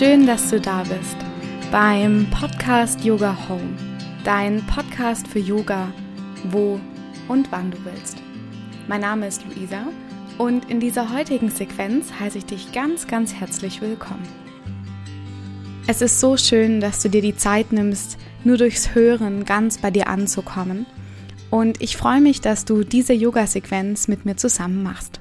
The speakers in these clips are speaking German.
Schön, dass du da bist beim Podcast Yoga Home, dein Podcast für Yoga, wo und wann du willst. Mein Name ist Luisa und in dieser heutigen Sequenz heiße ich dich ganz, ganz herzlich willkommen. Es ist so schön, dass du dir die Zeit nimmst, nur durchs Hören ganz bei dir anzukommen. Und ich freue mich, dass du diese Yoga-Sequenz mit mir zusammen machst.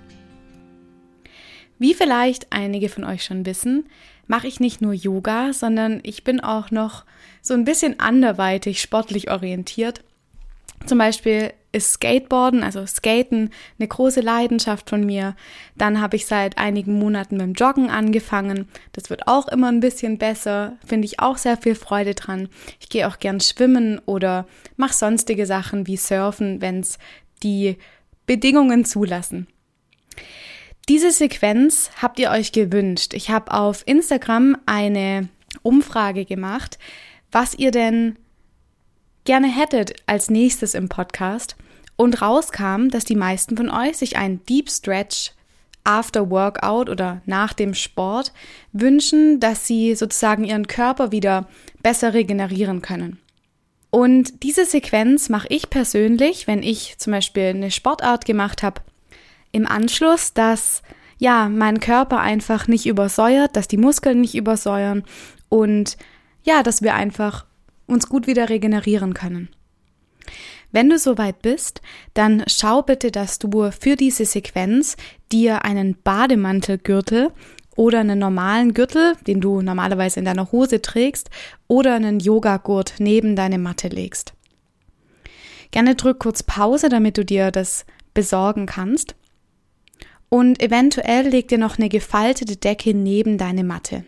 Wie vielleicht einige von euch schon wissen, mache ich nicht nur Yoga, sondern ich bin auch noch so ein bisschen anderweitig sportlich orientiert. Zum Beispiel ist Skateboarden, also Skaten, eine große Leidenschaft von mir. Dann habe ich seit einigen Monaten mit dem Joggen angefangen. Das wird auch immer ein bisschen besser, finde ich auch sehr viel Freude dran. Ich gehe auch gern schwimmen oder mache sonstige Sachen wie Surfen, wenn es die Bedingungen zulassen. Diese Sequenz habt ihr euch gewünscht. Ich habe auf Instagram eine Umfrage gemacht, was ihr denn gerne hättet als nächstes im Podcast. Und rauskam, dass die meisten von euch sich einen Deep Stretch after Workout oder nach dem Sport wünschen, dass sie sozusagen ihren Körper wieder besser regenerieren können. Und diese Sequenz mache ich persönlich, wenn ich zum Beispiel eine Sportart gemacht habe, im Anschluss, dass ja, mein Körper einfach nicht übersäuert, dass die Muskeln nicht übersäuern und ja, dass wir einfach uns gut wieder regenerieren können. Wenn du soweit bist, dann schau bitte, dass du für diese Sequenz dir einen Bademantelgürtel oder einen normalen Gürtel, den du normalerweise in deiner Hose trägst, oder einen Yogagurt neben deine Matte legst. Gerne drück kurz Pause, damit du dir das besorgen kannst. Und eventuell leg dir noch eine gefaltete Decke neben deine Matte.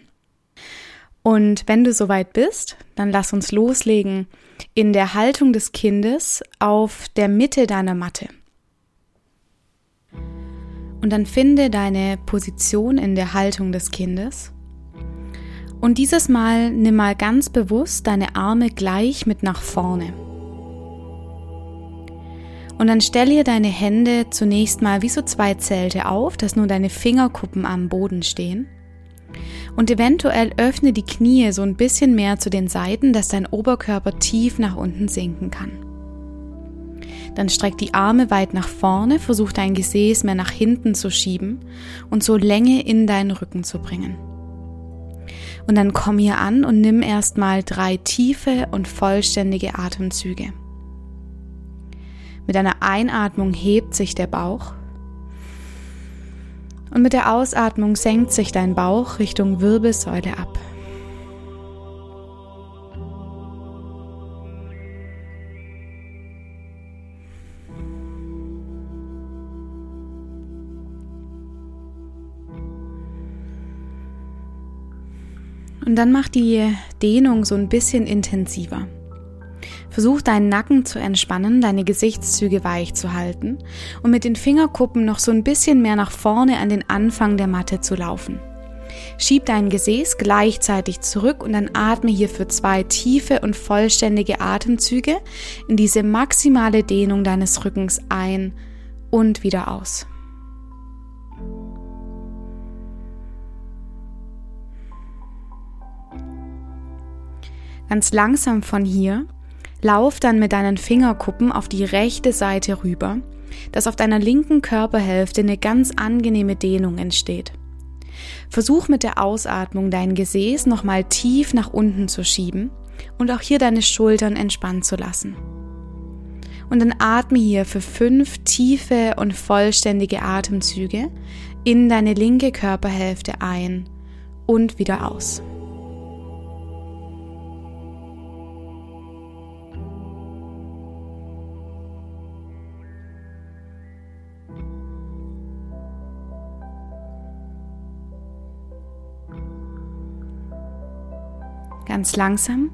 Und wenn du soweit bist, dann lass uns loslegen in der Haltung des Kindes auf der Mitte deiner Matte. Und dann finde deine Position in der Haltung des Kindes. Und dieses Mal nimm mal ganz bewusst deine Arme gleich mit nach vorne. Und dann stell ihr deine Hände zunächst mal wie so zwei Zelte auf, dass nur deine Fingerkuppen am Boden stehen. Und eventuell öffne die Knie so ein bisschen mehr zu den Seiten, dass dein Oberkörper tief nach unten sinken kann. Dann streck die Arme weit nach vorne, versuch dein Gesäß mehr nach hinten zu schieben und so Länge in deinen Rücken zu bringen. Und dann komm hier an und nimm erstmal drei tiefe und vollständige Atemzüge. Mit einer Einatmung hebt sich der Bauch und mit der Ausatmung senkt sich dein Bauch Richtung Wirbelsäule ab. Und dann mach die Dehnung so ein bisschen intensiver. Versuch deinen Nacken zu entspannen, deine Gesichtszüge weich zu halten und mit den Fingerkuppen noch so ein bisschen mehr nach vorne an den Anfang der Matte zu laufen. Schieb dein Gesäß gleichzeitig zurück und dann atme hier für zwei tiefe und vollständige Atemzüge in diese maximale Dehnung deines Rückens ein und wieder aus. Ganz langsam von hier Lauf dann mit deinen Fingerkuppen auf die rechte Seite rüber, dass auf deiner linken Körperhälfte eine ganz angenehme Dehnung entsteht. Versuch mit der Ausatmung dein Gesäß nochmal tief nach unten zu schieben und auch hier deine Schultern entspannt zu lassen. Und dann atme hier für fünf tiefe und vollständige Atemzüge in deine linke Körperhälfte ein und wieder aus. Ganz langsam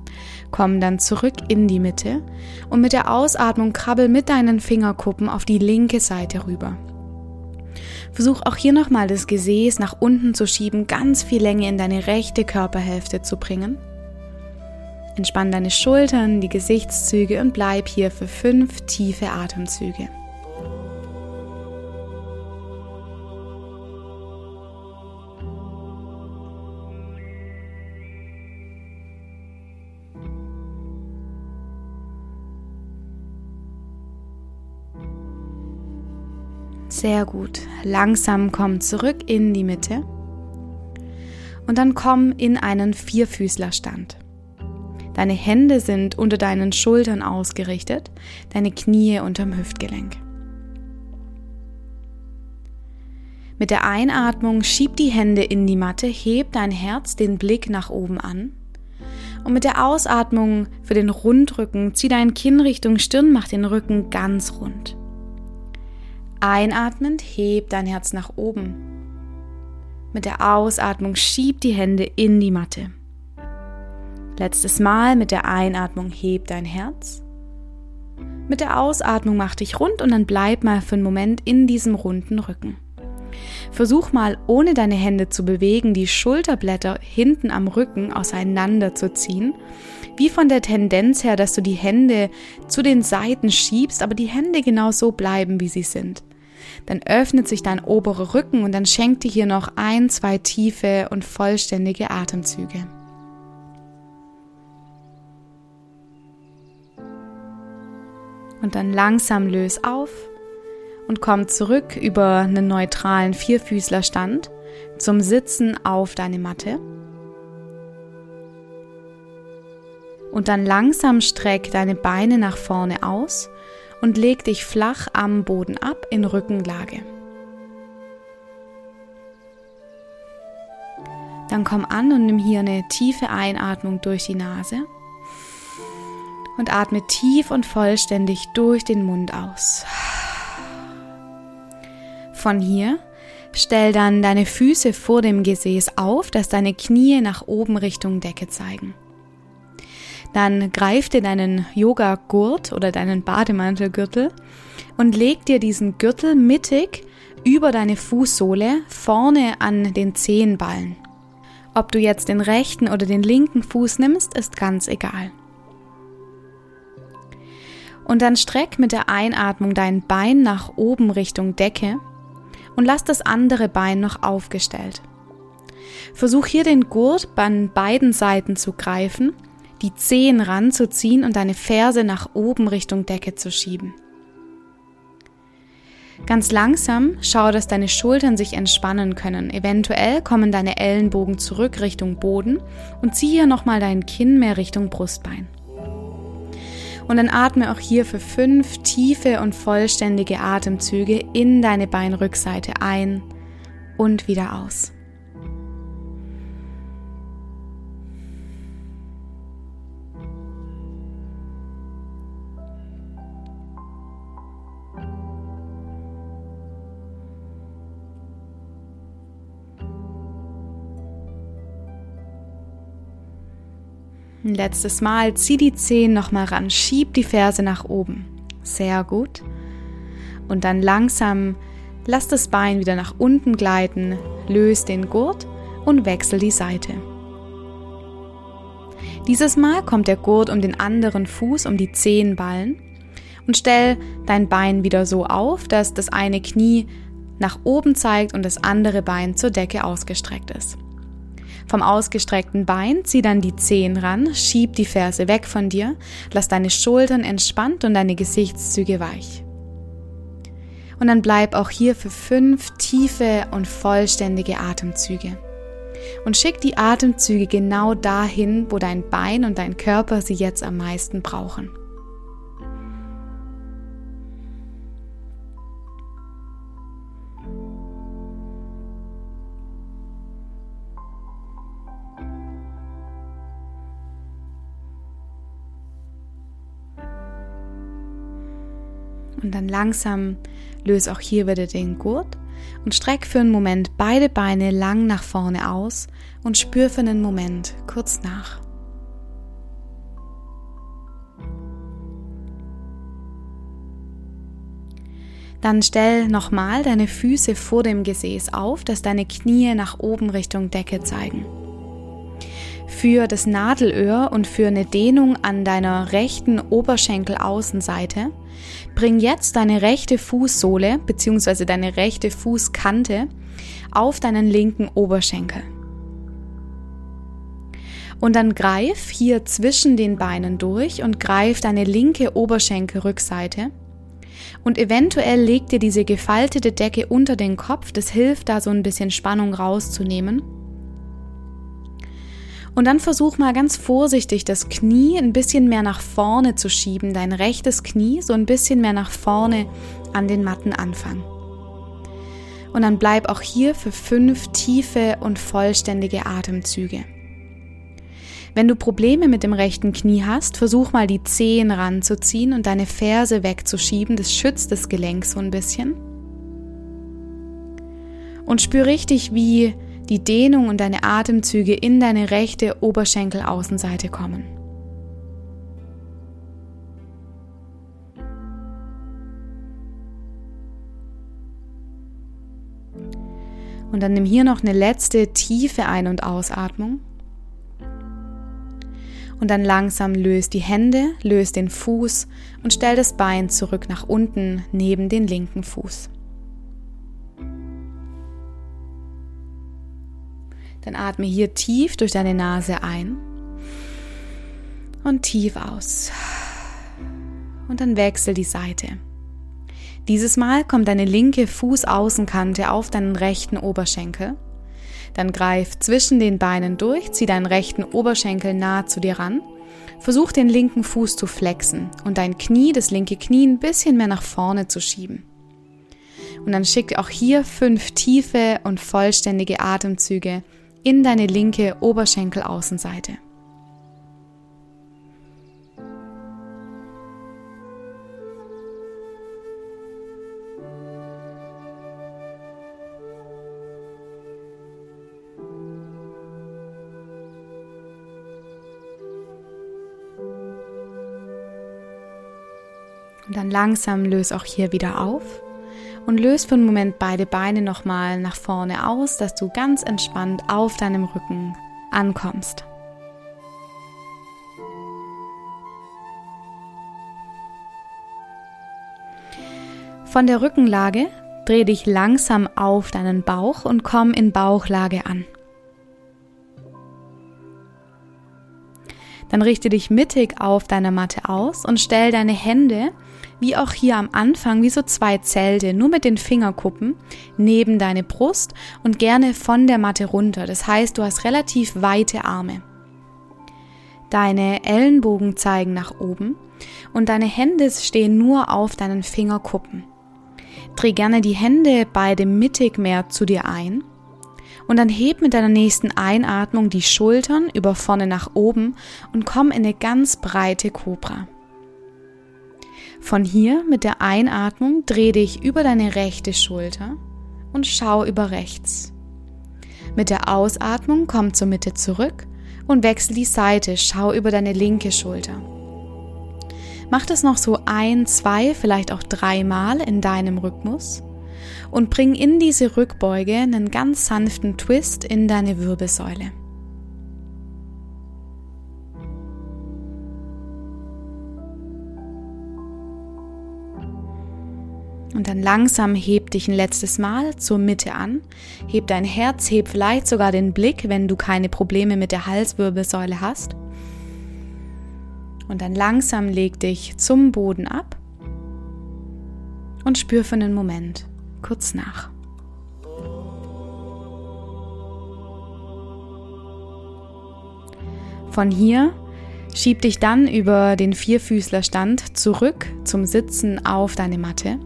komm dann zurück in die Mitte und mit der Ausatmung krabbel mit deinen Fingerkuppen auf die linke Seite rüber. Versuch auch hier nochmal das Gesäß nach unten zu schieben, ganz viel Länge in deine rechte Körperhälfte zu bringen. Entspann deine Schultern, die Gesichtszüge und bleib hier für fünf tiefe Atemzüge. Sehr gut. Langsam komm zurück in die Mitte. Und dann komm in einen Vierfüßlerstand. Deine Hände sind unter deinen Schultern ausgerichtet, deine Knie unterm Hüftgelenk. Mit der Einatmung schieb die Hände in die Matte, heb dein Herz den Blick nach oben an. Und mit der Ausatmung für den Rundrücken zieh dein Kinn Richtung Stirn, mach den Rücken ganz rund. Einatmend heb dein Herz nach oben. Mit der Ausatmung schieb die Hände in die Matte. Letztes Mal mit der Einatmung heb dein Herz. Mit der Ausatmung mach dich rund und dann bleib mal für einen Moment in diesem runden Rücken. Versuch mal, ohne deine Hände zu bewegen, die Schulterblätter hinten am Rücken auseinander zu ziehen. Wie von der Tendenz her, dass du die Hände zu den Seiten schiebst, aber die Hände genau so bleiben, wie sie sind. Dann öffnet sich dein oberer Rücken und dann schenkt dir hier noch ein, zwei tiefe und vollständige Atemzüge. Und dann langsam löse auf und komm zurück über einen neutralen Vierfüßlerstand zum Sitzen auf deine Matte. Und dann langsam streck deine Beine nach vorne aus und leg dich flach am Boden ab in Rückenlage. Dann komm an und nimm hier eine tiefe Einatmung durch die Nase und atme tief und vollständig durch den Mund aus. Von hier stell dann deine Füße vor dem Gesäß auf, dass deine Knie nach oben Richtung Decke zeigen. Dann greif dir deinen Yoga-Gurt oder deinen Bademantelgürtel und leg dir diesen Gürtel mittig über deine Fußsohle vorne an den Zehenballen. Ob du jetzt den rechten oder den linken Fuß nimmst, ist ganz egal. Und dann streck mit der Einatmung dein Bein nach oben Richtung Decke und lass das andere Bein noch aufgestellt. Versuch hier den Gurt an beiden Seiten zu greifen, die Zehen ranzuziehen und deine Ferse nach oben Richtung Decke zu schieben. Ganz langsam schau, dass deine Schultern sich entspannen können. Eventuell kommen deine Ellenbogen zurück Richtung Boden und zieh hier nochmal dein Kinn mehr Richtung Brustbein. Und dann atme auch hier für fünf tiefe und vollständige Atemzüge in deine Beinrückseite ein und wieder aus. Ein letztes Mal, zieh die Zehen nochmal ran, schieb die Ferse nach oben. Sehr gut. Und dann langsam lass das Bein wieder nach unten gleiten, löse den Gurt und wechsel die Seite. Dieses Mal kommt der Gurt um den anderen Fuß, um die Zehenballen und stell dein Bein wieder so auf, dass das eine Knie nach oben zeigt und das andere Bein zur Decke ausgestreckt ist. Vom ausgestreckten Bein zieh dann die Zehen ran, schieb die Ferse weg von dir, lass deine Schultern entspannt und deine Gesichtszüge weich. Und dann bleib auch hier für fünf tiefe und vollständige Atemzüge. Und schick die Atemzüge genau dahin, wo dein Bein und dein Körper sie jetzt am meisten brauchen. Langsam löse auch hier wieder den Gurt und streck für einen Moment beide Beine lang nach vorne aus und spür für einen Moment kurz nach. Dann stell nochmal deine Füße vor dem Gesäß auf, dass deine Knie nach oben Richtung Decke zeigen. Für das Nadelöhr und für eine Dehnung an deiner rechten Oberschenkelaußenseite bring jetzt deine rechte Fußsohle bzw. deine rechte Fußkante auf deinen linken Oberschenkel. Und dann greif hier zwischen den Beinen durch und greif deine linke Oberschenkelrückseite Und eventuell leg dir diese gefaltete Decke unter den Kopf, das hilft da so ein bisschen Spannung rauszunehmen. Und dann versuch mal ganz vorsichtig das Knie ein bisschen mehr nach vorne zu schieben, dein rechtes Knie so ein bisschen mehr nach vorne an den Mattenanfang. Und dann bleib auch hier für fünf tiefe und vollständige Atemzüge. Wenn du Probleme mit dem rechten Knie hast, versuch mal die Zehen ranzuziehen und deine Ferse wegzuschieben. Das schützt das Gelenk so ein bisschen. Und spür richtig, wie die Dehnung und deine Atemzüge in deine rechte Oberschenkelaußenseite kommen. Und dann nimm hier noch eine letzte tiefe Ein- und Ausatmung. Und dann langsam löst die Hände, löst den Fuß und stell das Bein zurück nach unten neben den linken Fuß. Dann atme hier tief durch deine Nase ein und tief aus. Und dann wechsel die Seite. Dieses Mal kommt deine linke Fußaußenkante auf deinen rechten Oberschenkel. Dann greif zwischen den Beinen durch, zieh deinen rechten Oberschenkel nahe zu dir ran. Versuch den linken Fuß zu flexen und dein Knie, das linke Knie, ein bisschen mehr nach vorne zu schieben. Und dann schick auch hier fünf tiefe und vollständige Atemzüge in deine linke Oberschenkelaußenseite. Und dann langsam löse auch hier wieder auf und löse für einen Moment beide Beine nochmal nach vorne aus, dass du ganz entspannt auf deinem Rücken ankommst. Von der Rückenlage dreh dich langsam auf deinen Bauch und komm in Bauchlage an. Dann richte dich mittig auf deiner Matte aus und stell deine Hände wie auch hier am Anfang, wie so zwei Zelte, nur mit den Fingerkuppen neben deine Brust und gerne von der Matte runter. Das heißt, du hast relativ weite Arme. Deine Ellenbogen zeigen nach oben und deine Hände stehen nur auf deinen Fingerkuppen. Dreh gerne die Hände beide mittig mehr zu dir ein und dann heb mit deiner nächsten Einatmung die Schultern über vorne nach oben und komm in eine ganz breite Kobra. Von hier mit der Einatmung dreh dich über deine rechte Schulter und schau über rechts. Mit der Ausatmung komm zur Mitte zurück und wechsel die Seite, schau über deine linke Schulter. Mach das noch so ein, zwei, vielleicht auch dreimal in deinem Rhythmus und bring in diese Rückbeuge einen ganz sanften Twist in deine Wirbelsäule. Und dann langsam heb dich ein letztes Mal zur Mitte an. Heb dein Herz, heb vielleicht sogar den Blick, wenn du keine Probleme mit der Halswirbelsäule hast. Und dann langsam leg dich zum Boden ab und spür für einen Moment kurz nach. Von hier schieb dich dann über den Vierfüßlerstand zurück zum Sitzen auf deine Matte.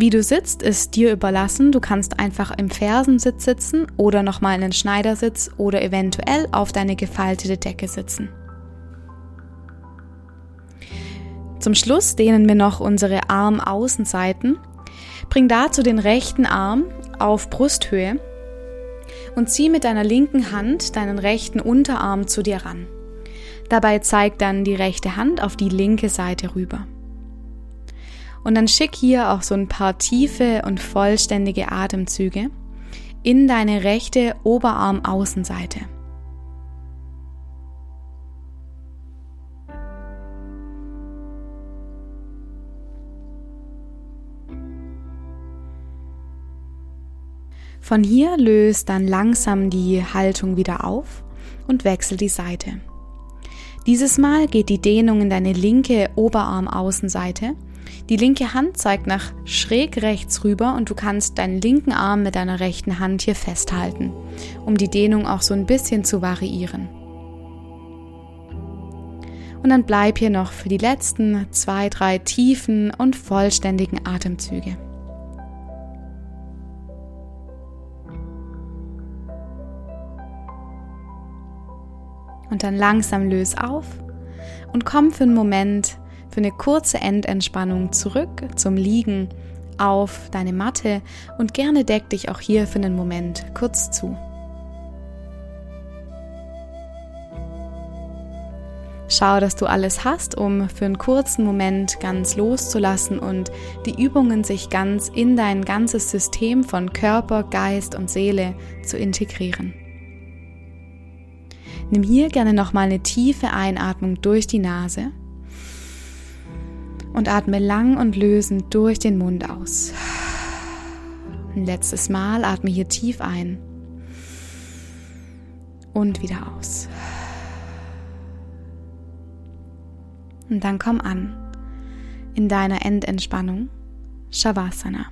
Wie du sitzt, ist dir überlassen. Du kannst einfach im Fersensitz sitzen oder nochmal in den Schneidersitz oder eventuell auf deine gefaltete Decke sitzen. Zum Schluss dehnen wir noch unsere Armaußenseiten. Bring dazu den rechten Arm auf Brusthöhe und zieh mit deiner linken Hand deinen rechten Unterarm zu dir ran. Dabei zeig dann die rechte Hand auf die linke Seite rüber. Und dann schick hier auch so ein paar tiefe und vollständige Atemzüge in deine rechte Oberarmaußenseite. Von hier löst dann langsam die Haltung wieder auf und wechsel die Seite. Dieses Mal geht die Dehnung in deine linke Oberarmaußenseite Die linke Hand zeigt nach schräg rechts rüber und du kannst deinen linken Arm mit deiner rechten Hand hier festhalten, um die Dehnung auch so ein bisschen zu variieren. Und dann bleib hier noch für die letzten zwei, drei tiefen und vollständigen Atemzüge. Und dann langsam löse auf und komm für einen Moment, für eine kurze Endentspannung zurück zum Liegen auf deine Matte und gerne deck dich auch hier für einen Moment kurz zu. Schau, dass du alles hast, um für einen kurzen Moment ganz loszulassen und die Übungen sich ganz in dein ganzes System von Körper, Geist und Seele zu integrieren. Nimm hier gerne nochmal eine tiefe Einatmung durch die Nase und atme lang und lösend durch den Mund aus. Ein letztes Mal atme hier tief ein und wieder aus. Und dann komm an in deiner Endentspannung, Shavasana.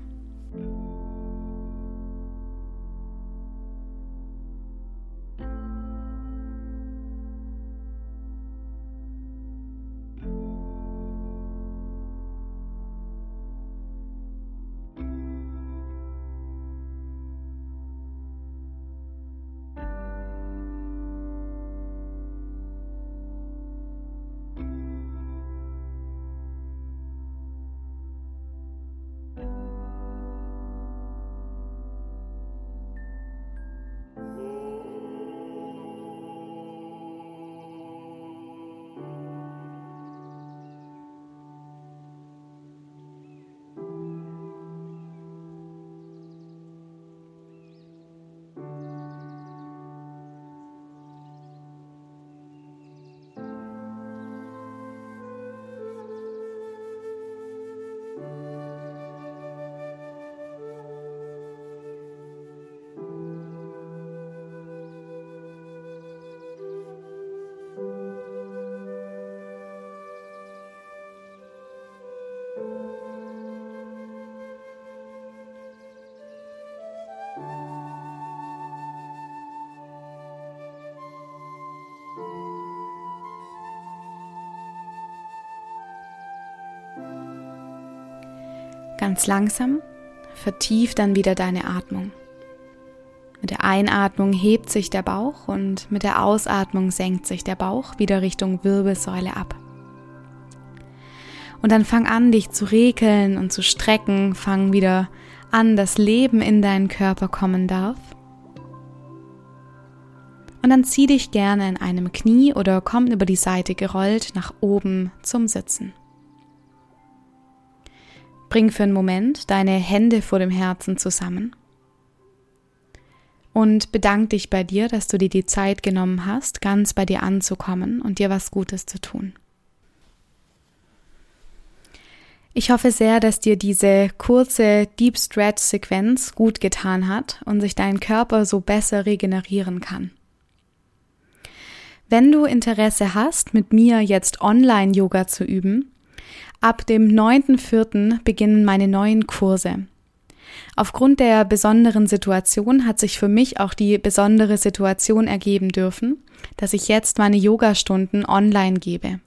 Ganz langsam vertief dann wieder deine Atmung. Mit der Einatmung hebt sich der Bauch und mit der Ausatmung senkt sich der Bauch wieder Richtung Wirbelsäule ab. Und dann fang an, dich zu rekeln und zu strecken, fang wieder an, dass Leben in deinen Körper kommen darf. Und dann zieh dich gerne in einem Knie oder komm über die Seite gerollt nach oben zum Sitzen. Bring für einen Moment deine Hände vor dem Herzen zusammen und bedank dich bei dir, dass du dir die Zeit genommen hast, ganz bei dir anzukommen und dir was Gutes zu tun. Ich hoffe sehr, dass dir diese kurze Deep Stretch Sequenz gut getan hat und sich dein Körper so besser regenerieren kann. Wenn du Interesse hast, mit mir jetzt Online Yoga zu üben, Ab dem 9.4. beginnen meine neuen Kurse. Aufgrund der besonderen Situation hat sich für mich auch die besondere Situation ergeben dürfen, dass ich jetzt meine Yogastunden online gebe.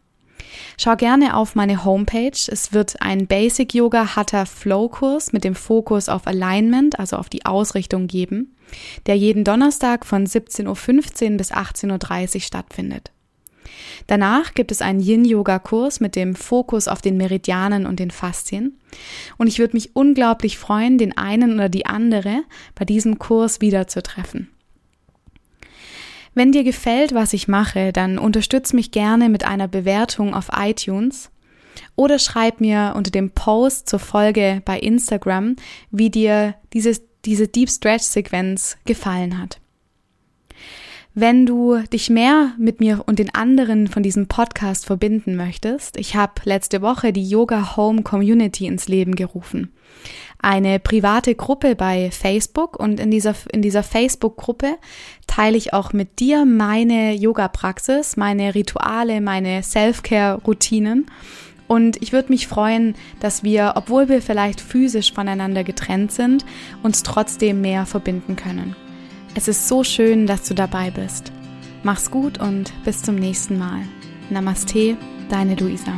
Schau gerne auf meine Homepage. Es wird ein Basic Yoga Hatha Flow Kurs mit dem Fokus auf Alignment, also auf die Ausrichtung geben, der jeden Donnerstag von 17.15 Uhr bis 18.30 Uhr stattfindet. Danach gibt es einen Yin-Yoga-Kurs mit dem Fokus auf den Meridianen und den Faszien. Und ich würde mich unglaublich freuen, den einen oder die andere bei diesem Kurs wiederzutreffen. Wenn dir gefällt, was ich mache, dann unterstütz mich gerne mit einer Bewertung auf iTunes oder schreib mir unter dem Post zur Folge bei Instagram, wie dir dieses, diese Deep Stretch Sequenz gefallen hat. Wenn du dich mehr mit mir und den anderen von diesem Podcast verbinden möchtest, ich habe letzte Woche die Yoga Home Community ins Leben gerufen. Eine private Gruppe bei Facebook und in dieser, in dieser Facebook-Gruppe teile ich auch mit dir meine Yoga-Praxis, meine Rituale, meine Self-Care-Routinen Und ich würde mich freuen, dass wir, obwohl wir vielleicht physisch voneinander getrennt sind, uns trotzdem mehr verbinden können. Es ist so schön, dass du dabei bist. Mach's gut und bis zum nächsten Mal. Namaste, deine Luisa.